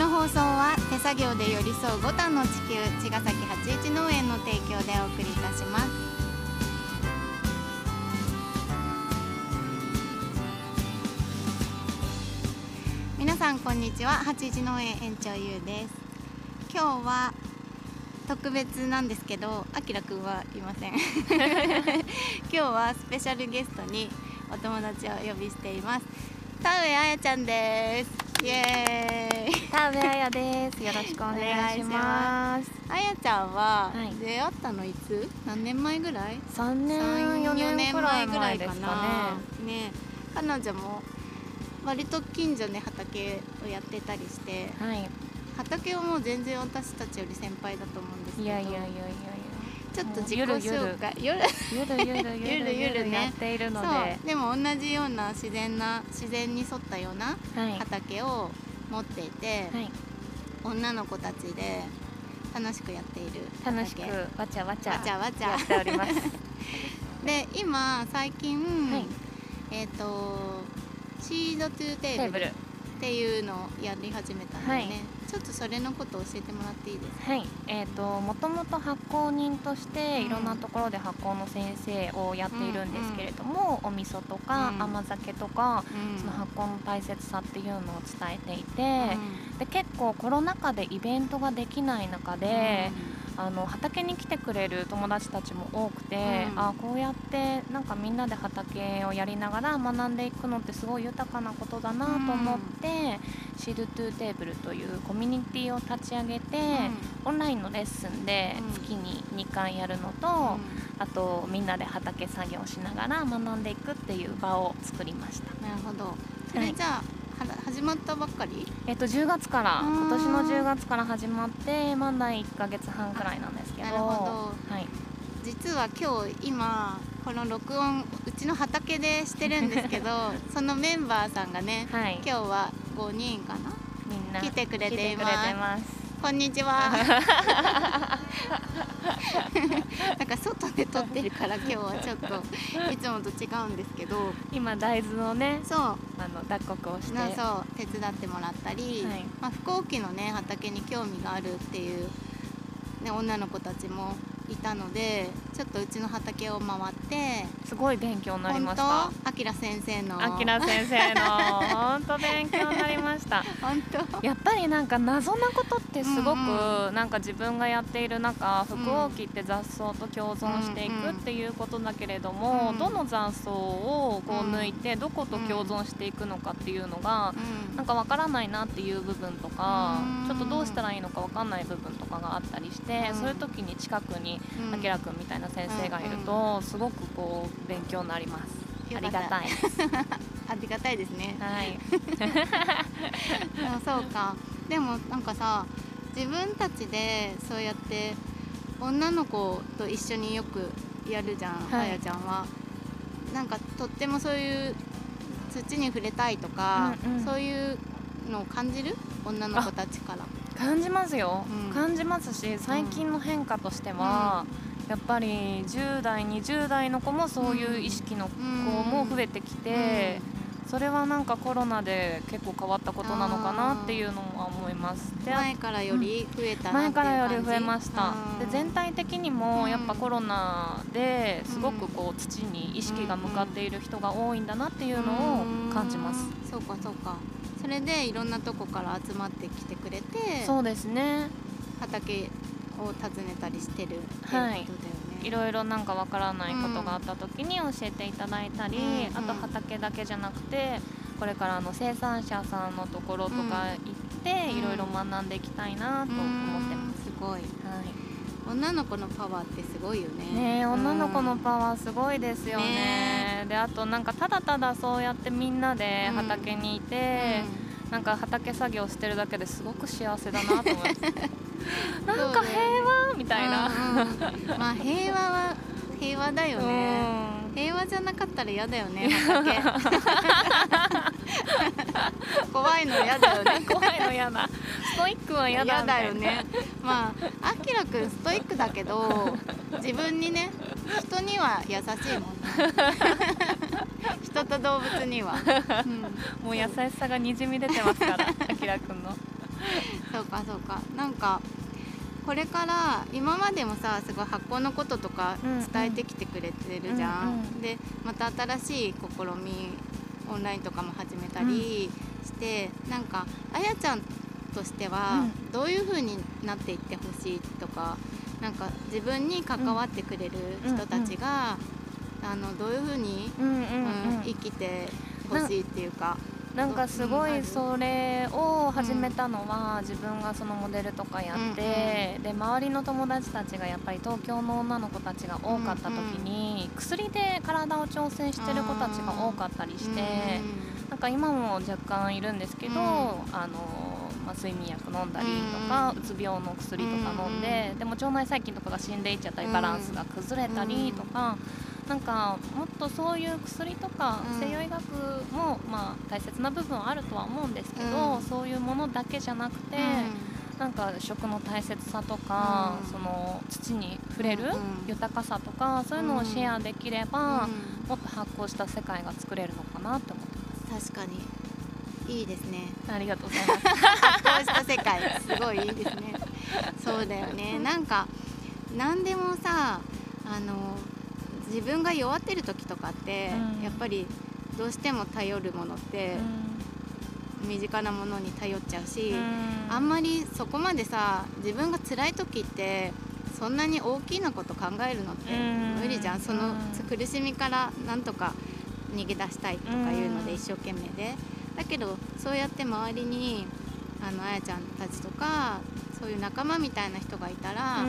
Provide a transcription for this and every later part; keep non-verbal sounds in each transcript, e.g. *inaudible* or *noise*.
の放送は手作業で寄り添う五反の地球茅ヶ崎八一農園の提供でお送りいたします。皆さんこんにちは。八一農園園長ゆうです。今日は特別なんですけどあきらくんはいません。*laughs* 今日はスペシャルゲストにお友達を呼びしています。田上あやちゃんです。イエーイ。田辺彩です。よろしくお願いします。あやちゃんははい出会ったのいつ、何年前ぐらい？三年四4年くらい前ですかね。ね。彼女も割と近所で畑をやってたりしてはい。畑をもう全然私たちより先輩だと思うんですけど。いやいやいやいやいちょっと自己紹介。ゆるやゆるゆるゆるやっているのででも同じような自然な自然に沿ったようなはい畑を持っていて、はい。女の子たちで楽しくやっている楽しく畑わちゃわちゃわちゃわちゃ。やっております。*laughs* で今最近、はい。えっ、と seed to table。っていうのをやり始めたんだよね、はいちょっとそれのことを教えてもらっていいですか？はい。えー、ともともと発酵人としてうん。いろんなところで発酵の先生をやっているんですけれども、お味噌とかうん。甘酒とか、うん。その発酵の大切さっていうのを伝えていて、で結構コロナ禍でイベントができない中で、あの畑に来てくれる友達たちも多くて、うん。あこうやってなんかみんなで畑をやりながら学んでいくのってすごい豊かなことだなと思って、 Seed to Table というコミュニティを立ち上げて、オンラインのレッスンでうん。月に2回やるのと、うん。あとみんなで畑作業しながら学んでいくっていう場を作りました。なるほど。それじゃあ、はら始まったばっかり？えっと、10月からうん今年の10月から始まってまだ1ヶ月半くらいなんですけど。なるほど。はい、実は今日今この録音うちの畑でしてるんですけど *laughs* そのメンバーさんがねはい、今日は5人かな？みんな来てくれ来ています。こんにちは *laughs* *laughs* なんか外で撮ってるから今日はちょっといつもと違うんですけど。今大豆のねそう。あの脱穀をして。なそう。手伝ってもらったり、はい。まあ、飛行機のね畑に興味があるっていう、ね、女の子たちもいたのでちょっとうちの畑を回ってすごい勉強になりました。あきら先生の。あきら先生の。本当勉強になりました。*laughs* 本当？やっぱりなんか謎なことってすごく、うんなんか自分がやっている中うん複合機って雑草と共存していくっていうことだけれども、うん。どの雑草をこううん抜いてどこと共存していくのかっていうのが、うん。なんかわからないなっていう部分とかうん。ちょっとどうしたらいいのかわかんない部分とかがあったりして、うん。そういう時に近くにうん。あきらくんみたいな先生がいると、すごくこう勉強になります。ありがたい。*laughs* ありがたいですね。はい。*laughs* あそうか。でもなんかさ自分たちでそうやって女の子と一緒によくやるじゃん、はい。あやちゃんは。なんかとってもそういう土に触れたいとか、うんうん。そういうのを感じる？女の子たちから。感じますよ、うん。感じますし最近の変化としては、やっぱり10代20代の子もそういう意識の子も増えてきて、それはなんかコロナで結構変わったことなのかなっていうのは思います。で前からより増えた前からより増えました。うん。で全体的にうんもやっぱコロナですごくこう土に意識が向かっている人が多いんだなっていうのを感じます。うんそうかそうか。それでいろんなとこから集まってきてくれてそうですね。畑を訪ねたりしてるっていね、い。ろいろなんかわからないことがあった時に教えていただいたり、うんあと畑だけじゃなくてこれからあの生産者さんのところとか行ってうん。いろいろ学んでいきたいなと思ってます。すごい。はい。女の子のパワーってすごいよね。ねえ女の子のワパワーすごいですよね。ねであとなんかただただそうやってみんなで畑にいて、なんか畑作業してるだけですごく幸せだなと思います *laughs* なんか平和みたいな、まあ平和は平和だよね、平和じゃなかったら嫌だよね畑。*laughs* 怖いの嫌だよね。怖いの嫌だ。ストイックは嫌だ嫌だよね。まああきらくんストイックだけど自分にね人には優しいもんね。*laughs* 人と動物には、うん。もう優しさがにじみ出てますからあきらくんの。そうかそうか。なんかこれから今までもさすごい発酵のこととか伝えてきてくれてるじゃん、うんうん。でまた新しい試みオンラインとかも始めたりして、なんかあやちゃんとしてはうどういう風になっていってほしいとかなんか自分に関わってくれる人たちが、あのどういう風に、うんうんうん。うん生きてほしいっていうか。なんかすごうんいそれを始めたのは自分がそのモデルとかやって、で周りの友達たちがやっぱり東京の女の子たちが多かった時に、薬で体を挑戦してる子たちが多かったりして、なんか今も若干いるんですけど、うん。あのまあ、睡眠薬飲んだりとか、うつ病の薬とか飲んで、でも腸内細菌とかが死んでいっちゃったりうん。バランスが崩れたりとか。なんかもっとそういう薬とかうん。西洋医学もまあ大切な部分はあるとは思うんですけど、うん。そういうものだけじゃなくて、なんか食の大切さとか、うん。その土に触れるうん豊かさとかそういうのをシェアできれば、うん。もっと発酵した世界が作れるのかなって思って確かに。いいですね。ます。ありがとうございます。*laughs* 発酵した世界すごいいいですね。そうだよね。なんか何でもさあの自分が弱ってる時とかって、うん。やっぱりどうしても頼るものって身近なものに頼っちゃうし、あんまりそこまでさ自分が辛い時ってそんなに大きなこと考えるのってうん。無理じゃん。そのうん。苦しみからなんとか逃げ出したいとかいうのでうん一生懸命で。だけどそうやって周りにあのあやちゃんたちとかそういう仲間みたいな人がいたら、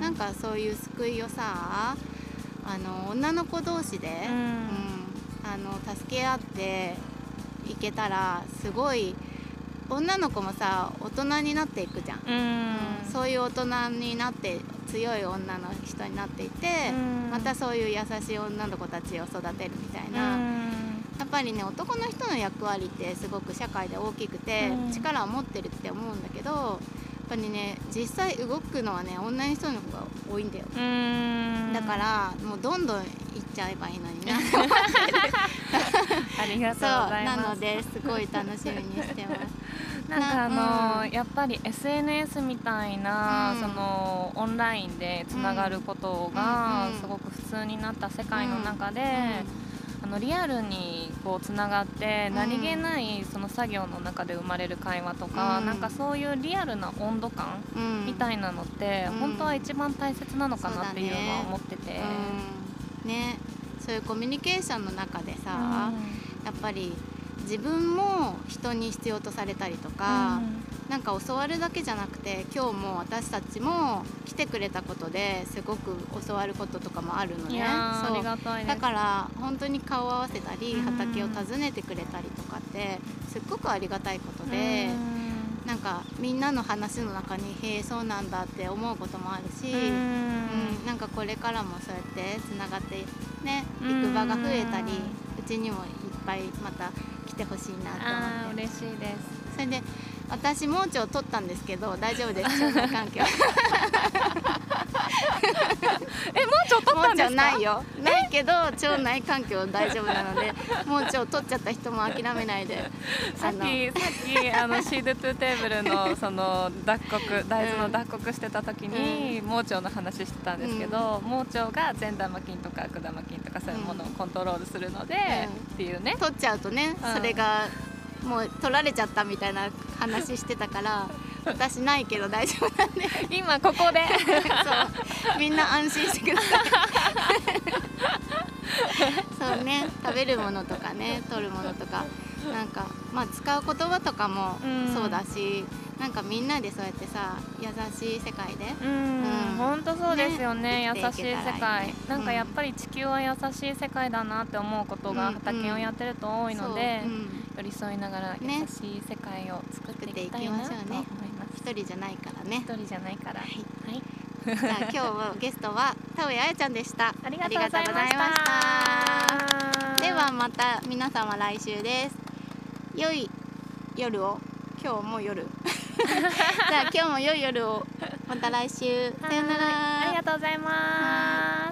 なんかそういう救いをさあの女の子同士で、うん。あの助け合っていけたらすごい女の子もさ大人になっていくじゃん、うん。そういう大人になって強い女の人になっていて、またそういう優しい女の子たちを育てるみたいな、やっぱりね男の人の役割ってすごく社会で大きくて、うん。力を持ってるって思うんだけどぱりね実際動くのはね女の人の方が多いんだよ、だからもうどんどん行っちゃえばいいのにな *laughs* ありがとうございます。なのですごい楽しみにしてます。*laughs* なんかあのうん。やっぱり SNS みたいな、うん。そのオンラインでつながることがうんすごく普通になった世界の中で、うあのリアルにこうつながってうん。何気ないその作業の中で生まれる会話とか、うん。なんかそういうリアルな温度感みたいなのって、うん。本当は一番大切なのかなっていうのは思ってて。うん。ね。そういうコミュニケーションの中でさ、うん。やっぱり自分も人に必要とされたりとか、なんか教わるだけじゃなくて今日も私たちも来てくれたことですごく教わることとかもあるのです。だから本当に顔を合わせたりうん。畑を訪ねてくれたりとかってすっごくありがたいことで、なんかみんなの話の中にへえそうなんだって思うこともあるし、うん。うんなんかこれからもそうやってつながってねうん行く場が増えたりうちにもいっぱいまた来てほしいなと思って。嬉しいです。それで私盲腸取ったんですけど大丈夫です *laughs* 腸内環境。*laughs* え、もうちょっと盲腸ないよ。ないけど腸内環境大丈夫なので盲腸取っちゃった人も諦めないで。さっきさっきあのシードトゥテーブルの *laughs* その脱穀大豆の脱穀してた時に、盲腸の話してたんですけど、盲腸が善玉菌とか悪玉菌とかそういうものをコントロールするので、うん。っていうね。取っちゃうとねうん。それがもう取られちゃったみたいな話してたから *laughs* 私ないけど大丈夫なんで。今ここで。*laughs* そう。みんな安心してください。*laughs* そうね。食べるものとかね取るものとか。なんかまあ使う言葉とかもうん。そうだし、なんかみんなでそうやってさ優しい世界で。うん。うん。本当そうですよね。ね。優しい世生きていね。なんかやっぱり地球は優しい世界だなって思うことがうん。畑をやってると多いので、うん寄り添いながら優ねしい世界を作っていきたい作なと思いましょうね。ます。一人じゃないからね。一人じゃないから。はい。はい。じゃあ今日はゲストは田上あやちゃんでした。*laughs* ありがとうございました。ありがとうございました。ではまた皆様来週です。良い夜を。今日も夜。*laughs* じゃあ今日も良い夜を。また来週。さよなら。ありがとうございます。